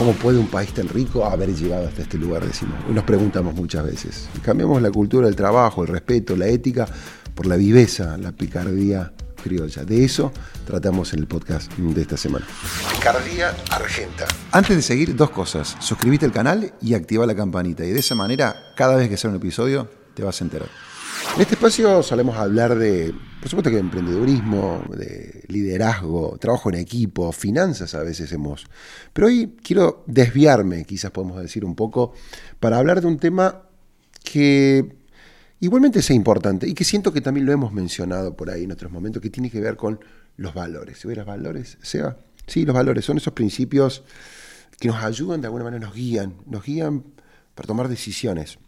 ¿Cómo puede un país tan rico haber llegado hasta este lugar? Decimos. Nos preguntamos muchas veces. Cambiamos la cultura del trabajo, el respeto, la ética por la viveza, la picardía criolla. De eso tratamos en el podcast de esta semana. Picardía Argenta. Antes de seguir, dos cosas. Suscríbete al canal y activa la campanita. Y de esa manera, cada vez que sale un episodio, te vas a enterar. En este espacio solemos hablar de, por supuesto que de emprendedurismo, de liderazgo, trabajo en equipo, finanzas a veces hemos. Pero hoy quiero desviarme, quizás podemos decir un poco, para hablar de un tema que igualmente sea importante y que siento que también lo hemos mencionado por ahí en otros momentos, que tiene que ver con los valores. ¿Se los valores, Seba? Sí, los valores son esos principios que nos ayudan, de alguna manera nos guían, nos guían para tomar decisiones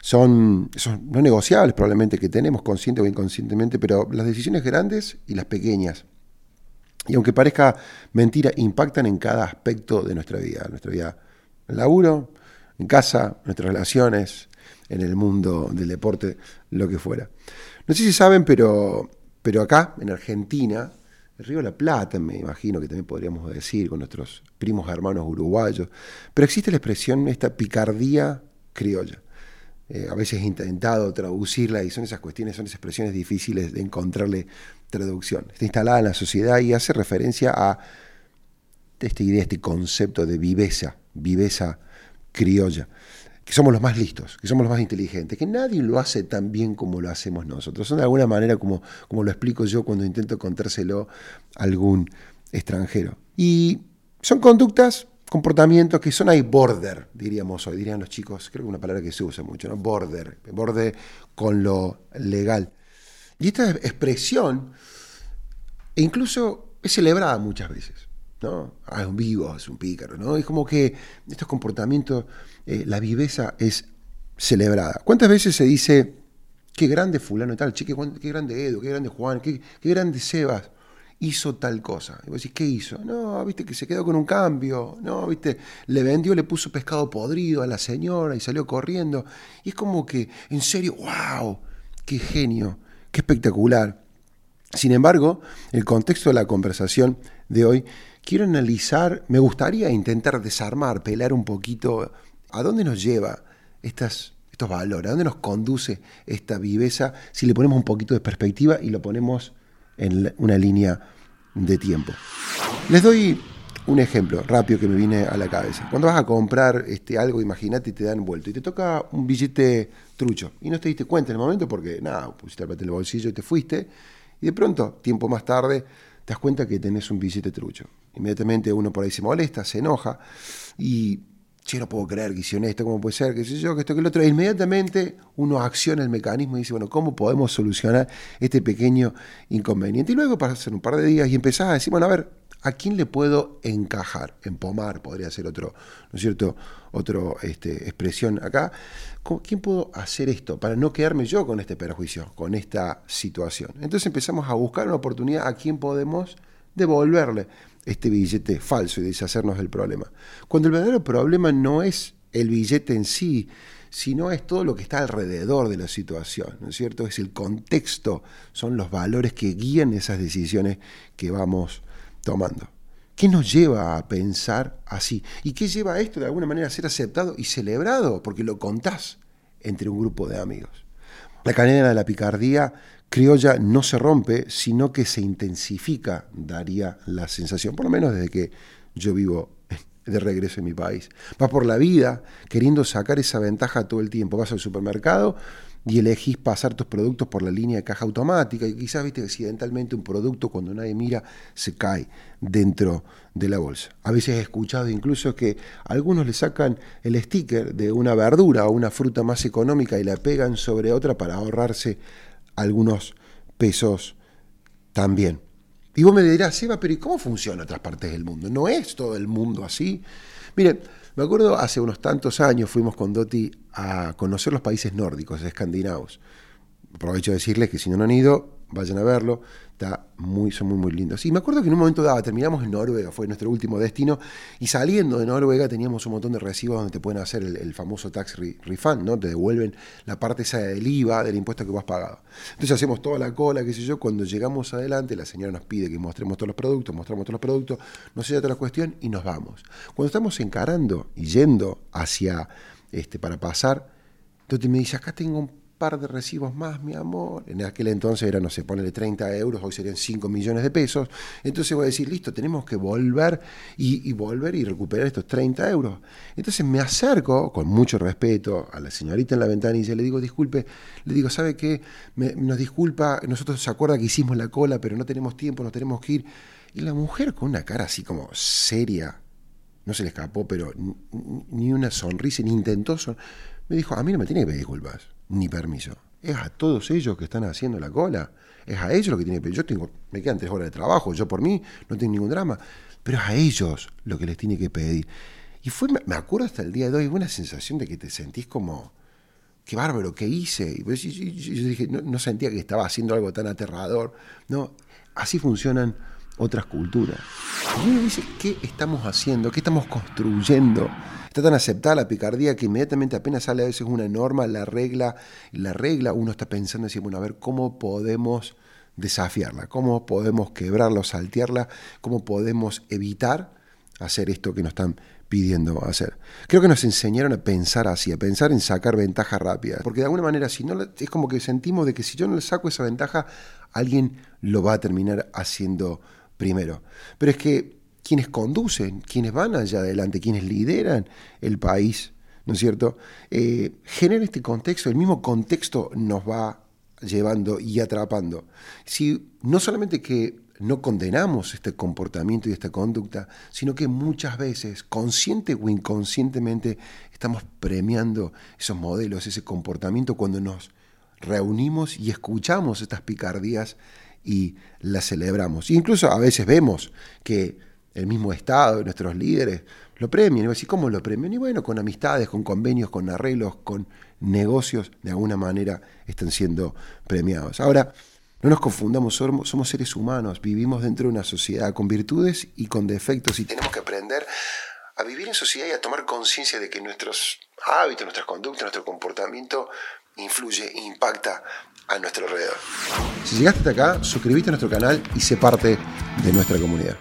son no negociables probablemente que tenemos consciente o inconscientemente, pero las decisiones grandes y las pequeñas. Y aunque parezca mentira, impactan en cada aspecto de nuestra vida, nuestra vida en laburo, en casa, nuestras relaciones, en el mundo del deporte, lo que fuera. No sé si saben, pero, pero acá, en Argentina, el Río de la Plata, me imagino que también podríamos decir, con nuestros primos hermanos uruguayos, pero existe la expresión, esta picardía criolla. Eh, a veces he intentado traducirla y son esas cuestiones, son esas expresiones difíciles de encontrarle traducción. Está instalada en la sociedad y hace referencia a esta idea, este concepto de viveza, viveza criolla, que somos los más listos, que somos los más inteligentes, que nadie lo hace tan bien como lo hacemos nosotros. Son de alguna manera como, como lo explico yo cuando intento contárselo a algún extranjero. Y son conductas comportamientos que son ahí border, diríamos hoy, dirían los chicos, creo que es una palabra que se usa mucho, ¿no? Border, borde con lo legal. Y esta expresión incluso es celebrada muchas veces, ¿no? Ah, es un vivo, es un pícaro, ¿no? Es como que estos comportamientos, eh, la viveza es celebrada. ¿Cuántas veces se dice, qué grande fulano y tal, che, qué, grande Edu, qué grande Juan, qué, qué grande Sebas? Hizo tal cosa. Y vos decís, ¿qué hizo? No, viste que se quedó con un cambio, no, viste, le vendió, le puso pescado podrido a la señora y salió corriendo. Y es como que, en serio, wow, qué genio, qué espectacular. Sin embargo, el contexto de la conversación de hoy, quiero analizar, me gustaría intentar desarmar, pelar un poquito a dónde nos lleva estas, estos valores, a dónde nos conduce esta viveza si le ponemos un poquito de perspectiva y lo ponemos en una línea de tiempo. Les doy un ejemplo rápido que me viene a la cabeza. Cuando vas a comprar este, algo, imagínate, y te dan vuelto y te toca un billete trucho y no te diste cuenta en el momento porque, nada, pusiste el en el bolsillo y te fuiste y de pronto, tiempo más tarde, te das cuenta que tenés un billete trucho. Inmediatamente uno por ahí se molesta, se enoja y che, no puedo creer que hicieron esto, ¿cómo puede ser? Que sé yo, que esto, que lo otro. Inmediatamente uno acciona el mecanismo y dice, bueno, ¿cómo podemos solucionar este pequeño inconveniente? Y luego pasan un par de días y empezás a decir, bueno, a ver, ¿a quién le puedo encajar? Empomar podría ser otro, ¿no es cierto? Otra este, expresión acá. ¿Quién puedo hacer esto para no quedarme yo con este perjuicio, con esta situación? Entonces empezamos a buscar una oportunidad a quién podemos devolverle este billete falso y deshacernos del problema. Cuando el verdadero problema no es el billete en sí, sino es todo lo que está alrededor de la situación, ¿no es cierto? Es el contexto, son los valores que guían esas decisiones que vamos tomando. ¿Qué nos lleva a pensar así? ¿Y qué lleva a esto de alguna manera a ser aceptado y celebrado? Porque lo contás entre un grupo de amigos. La cadena de la picardía criolla no se rompe, sino que se intensifica, daría la sensación, por lo menos desde que yo vivo de regreso en mi país. Vas por la vida queriendo sacar esa ventaja todo el tiempo. Vas al supermercado y elegís pasar tus productos por la línea de caja automática y quizás viste accidentalmente un producto cuando nadie mira se cae dentro de la bolsa. A veces he escuchado incluso que algunos le sacan el sticker de una verdura o una fruta más económica y la pegan sobre otra para ahorrarse algunos pesos también. Y vos me dirás, Seba, pero ¿y cómo funciona otras partes del mundo? ¿No es todo el mundo así? Mire, me acuerdo hace unos tantos años fuimos con Doti a conocer los países nórdicos, escandinavos. Aprovecho de decirles que si no han ido, vayan a verlo muy, son muy, muy lindos. Y me acuerdo que en un momento daba, terminamos en Noruega, fue nuestro último destino, y saliendo de Noruega teníamos un montón de recibos donde te pueden hacer el, famoso tax refund, ¿no? Te devuelven la parte esa del IVA, del impuesto que vos has pagado. Entonces hacemos toda la cola, qué sé yo, cuando llegamos adelante, la señora nos pide que mostremos todos los productos, mostramos todos los productos, nos sella toda la cuestión y nos vamos. Cuando estamos encarando y yendo hacia, este, para pasar, entonces me dice, acá tengo un par de recibos más, mi amor. En aquel entonces era, no sé, ponerle 30 euros, hoy serían 5 millones de pesos. Entonces voy a decir, listo, tenemos que volver y, volver y recuperar estos 30 euros. Entonces me acerco con mucho respeto a la señorita en la ventanilla y le digo, disculpe, le digo, ¿sabe qué? nos disculpa, nosotros se acuerda que hicimos la cola, pero no tenemos tiempo, no tenemos que ir. Y la mujer con una cara así como seria, no se le escapó, pero ni una sonrisa, ni intentó, me dijo, a mí no me tiene que pedir disculpas ni permiso. Es a todos ellos que están haciendo la cola. Es a ellos lo que tiene que pedir. Yo tengo, me quedan tres horas de trabajo, yo por mí no tengo ningún drama. Pero es a ellos lo que les tiene que pedir. Y fue, me acuerdo hasta el día de hoy, una sensación de que te sentís como, qué bárbaro, ¿qué hice? Y pues, yo, dije, no, sentía que estaba haciendo algo tan aterrador. No, así funcionan otras culturas. Y uno dice, ¿qué estamos haciendo? ¿Qué estamos construyendo? Está tan aceptada la picardía que inmediatamente apenas sale a veces una norma, la regla, la regla, uno está pensando así, bueno, a ver cómo podemos desafiarla, cómo podemos quebrarla o saltearla, cómo podemos evitar hacer esto que nos están pidiendo hacer. Creo que nos enseñaron a pensar así, a pensar en sacar ventaja rápida, porque de alguna manera si no es como que sentimos de que si yo no le saco esa ventaja, alguien lo va a terminar haciendo primero. Pero es que quienes conducen, quienes van allá adelante, quienes lideran el país, ¿no es cierto? Eh, generan este contexto, el mismo contexto nos va llevando y atrapando. Si no solamente que no condenamos este comportamiento y esta conducta, sino que muchas veces, consciente o inconscientemente, estamos premiando esos modelos, ese comportamiento cuando nos reunimos y escuchamos estas picardías y las celebramos. incluso a veces vemos que el mismo Estado, nuestros líderes, lo premian. Y decir, ¿cómo lo premian? Y bueno, con amistades, con convenios, con arreglos, con negocios, de alguna manera están siendo premiados. Ahora, no nos confundamos, somos seres humanos, vivimos dentro de una sociedad con virtudes y con defectos y tenemos que aprender a vivir en sociedad y a tomar conciencia de que nuestros hábitos, nuestras conductas, nuestro comportamiento influye e impacta a nuestro alrededor. Si llegaste hasta acá, suscríbete a nuestro canal y sé parte de nuestra comunidad.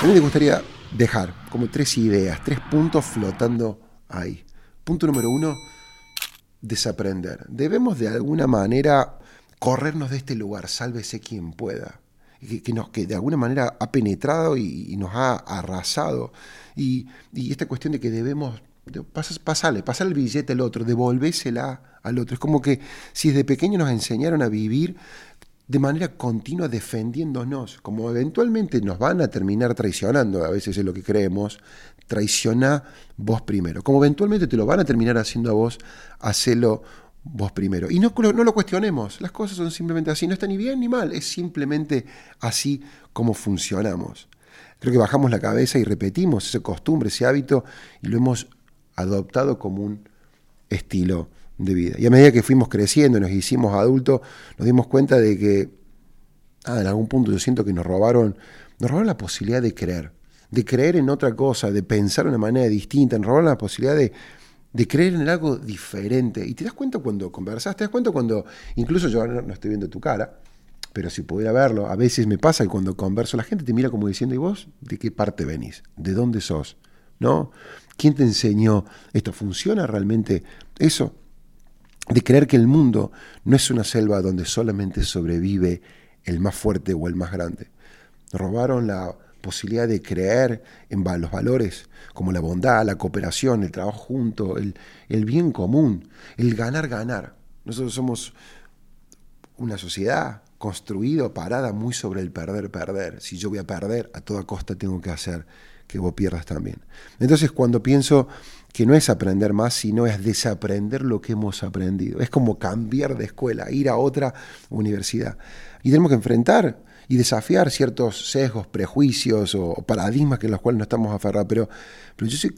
A mí me gustaría dejar como tres ideas, tres puntos flotando ahí. Punto número uno, desaprender. Debemos de alguna manera corrernos de este lugar, sálvese quien pueda. Que, nos, que de alguna manera ha penetrado y, nos ha arrasado. Y, esta cuestión de que debemos pasarle, pasarle el billete al otro, devolvésela al otro. Es como que si desde pequeño nos enseñaron a vivir de manera continua defendiéndonos, como eventualmente nos van a terminar traicionando, a veces es lo que creemos, traiciona vos primero. Como eventualmente te lo van a terminar haciendo a vos, hacelo vos primero. Y no, no lo cuestionemos, las cosas son simplemente así, no está ni bien ni mal, es simplemente así como funcionamos. Creo que bajamos la cabeza y repetimos esa costumbre, ese hábito, y lo hemos adoptado como un estilo de vida. Y a medida que fuimos creciendo y nos hicimos adultos, nos dimos cuenta de que, ah, en algún punto yo siento que nos robaron, nos robaron la posibilidad de creer, de creer en otra cosa, de pensar de una manera distinta, nos robaron la posibilidad de, de creer en algo diferente. Y te das cuenta cuando conversas, te das cuenta cuando, incluso yo no, no estoy viendo tu cara, pero si pudiera verlo, a veces me pasa que cuando converso la gente te mira como diciendo, ¿y vos de qué parte venís? ¿De dónde sos? ¿No? ¿Quién te enseñó esto? ¿Funciona realmente eso? De creer que el mundo no es una selva donde solamente sobrevive el más fuerte o el más grande. Robaron la posibilidad de creer en los valores como la bondad, la cooperación, el trabajo junto, el, el bien común, el ganar, ganar. Nosotros somos una sociedad construida, parada muy sobre el perder, perder. Si yo voy a perder, a toda costa tengo que hacer que vos pierdas también. Entonces cuando pienso que no es aprender más, sino es desaprender lo que hemos aprendido. Es como cambiar de escuela, ir a otra universidad. Y tenemos que enfrentar y desafiar ciertos sesgos, prejuicios o paradigmas que en los cuales no estamos aferrados. Pero, pero yo soy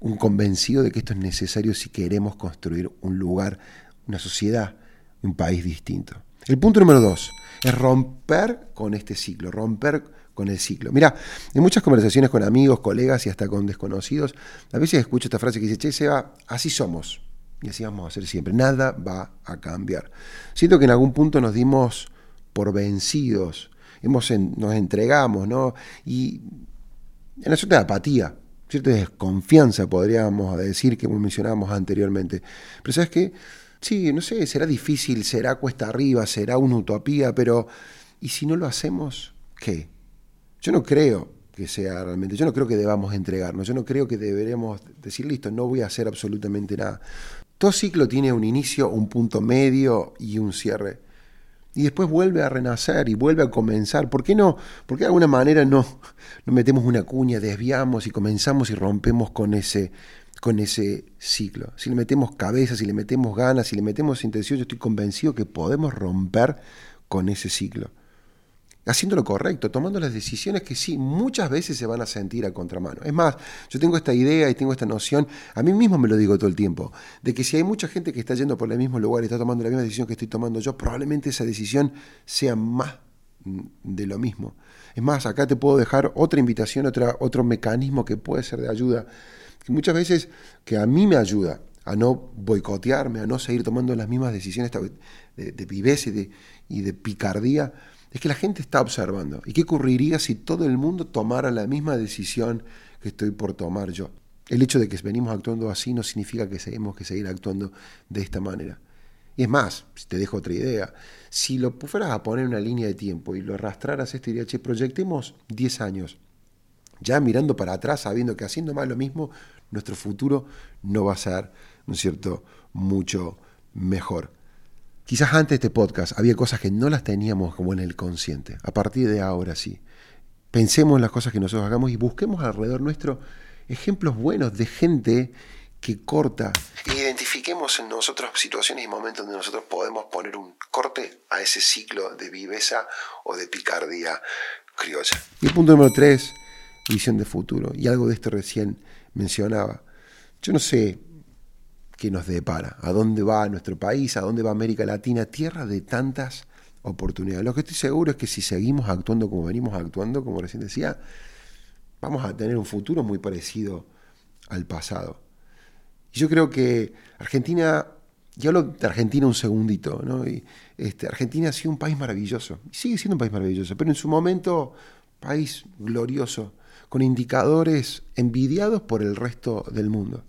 un convencido de que esto es necesario si queremos construir un lugar, una sociedad, un país distinto. El punto número dos, Es romper con este ciclo, romper con el ciclo. Mira, en muchas conversaciones con amigos, colegas y hasta con desconocidos, a veces escucho esta frase que dice, che, Seba, así somos. Y así vamos a ser siempre. Nada va a cambiar. Siento que en algún punto nos dimos por vencidos, hemos nos entregamos, ¿no? Y en la cierta apatía, cierta desconfianza, podríamos decir, que mencionábamos anteriormente. Pero ¿sabes qué? Sí, no sé, será difícil, será cuesta arriba, será una utopía, pero ¿y si no lo hacemos, qué? Yo no creo que sea realmente, yo no creo que debamos entregarnos, yo no creo que deberemos decir, listo, no voy a hacer absolutamente nada. Todo ciclo tiene un inicio, un punto medio y un cierre. Y después vuelve a renacer y vuelve a comenzar. ¿Por qué no? ¿Por qué de alguna manera no, no metemos una cuña, desviamos y comenzamos y rompemos con ese, con ese ciclo? Si le metemos cabeza, si le metemos ganas, si le metemos intención, yo estoy convencido que podemos romper con ese ciclo haciendo lo correcto, tomando las decisiones que sí, muchas veces se van a sentir a contramano. Es más, yo tengo esta idea y tengo esta noción, a mí mismo me lo digo todo el tiempo, de que si hay mucha gente que está yendo por el mismo lugar y está tomando la misma decisión que estoy tomando yo, probablemente esa decisión sea más de lo mismo. Es más, acá te puedo dejar otra invitación, otra, otro mecanismo que puede ser de ayuda, que muchas veces que a mí me ayuda a no boicotearme, a no seguir tomando las mismas decisiones de, de viveza y de, y de picardía, es que la gente está observando. ¿Y qué ocurriría si todo el mundo tomara la misma decisión que estoy por tomar yo? El hecho de que venimos actuando así no significa que tenemos que seguir actuando de esta manera. Y es más, si te dejo otra idea, si lo fueras a poner en una línea de tiempo y lo arrastraras este diría, che, proyectemos 10 años, ya mirando para atrás, sabiendo que haciendo más lo mismo, nuestro futuro no va a ser, ¿no es cierto?, mucho mejor. Quizás antes de este podcast había cosas que no las teníamos como en el consciente. A partir de ahora sí. Pensemos en las cosas que nosotros hagamos y busquemos alrededor nuestro ejemplos buenos de gente que corta. Identifiquemos en nosotros situaciones y momentos donde nosotros podemos poner un corte a ese ciclo de viveza o de picardía criolla. Y punto número tres, visión de futuro. Y algo de esto recién mencionaba. Yo no sé que nos depara, a dónde va nuestro país, a dónde va América Latina, tierra de tantas oportunidades. Lo que estoy seguro es que si seguimos actuando como venimos actuando, como recién decía, vamos a tener un futuro muy parecido al pasado. Y yo creo que Argentina, y hablo de Argentina un segundito, ¿no? Este, Argentina ha sido un país maravilloso, y sigue siendo un país maravilloso, pero en su momento, país glorioso, con indicadores envidiados por el resto del mundo.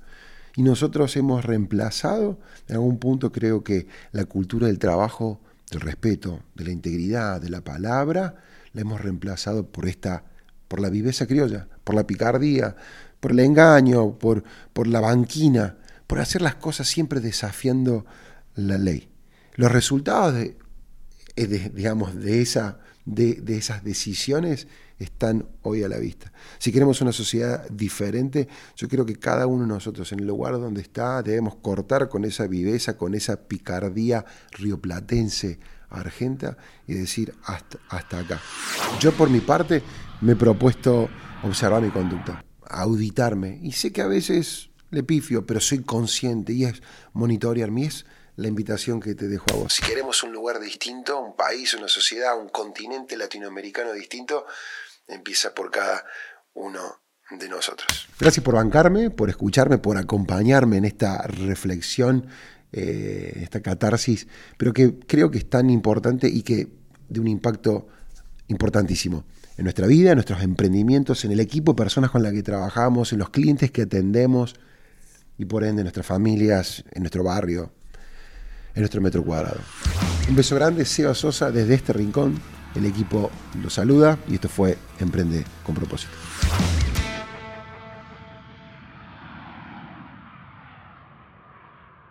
Y nosotros hemos reemplazado, en algún punto creo que la cultura del trabajo, del respeto, de la integridad, de la palabra, la hemos reemplazado por esta, por la viveza criolla, por la picardía, por el engaño, por, por la banquina, por hacer las cosas siempre desafiando la ley. Los resultados de, eh, digamos, de, esa, de, de esas decisiones están hoy a la vista. Si queremos una sociedad diferente, yo creo que cada uno de nosotros en el lugar donde está debemos cortar con esa viveza, con esa picardía rioplatense, argenta y decir hasta, hasta acá. Yo por mi parte me he propuesto observar mi conducta, auditarme y sé que a veces le pifio, pero soy consciente y es monitorearme, es la invitación que te dejo a vos. Si queremos un lugar distinto, un país, una sociedad, un continente latinoamericano distinto, empieza por cada uno de nosotros. Gracias por bancarme, por escucharme, por acompañarme en esta reflexión, eh, esta catarsis, pero que creo que es tan importante y que de un impacto importantísimo en nuestra vida, en nuestros emprendimientos, en el equipo de personas con las que trabajamos, en los clientes que atendemos y por ende en nuestras familias, en nuestro barrio, en nuestro metro cuadrado. Un beso grande, Seba Sosa, desde este rincón el equipo lo saluda y esto fue Emprende con propósito.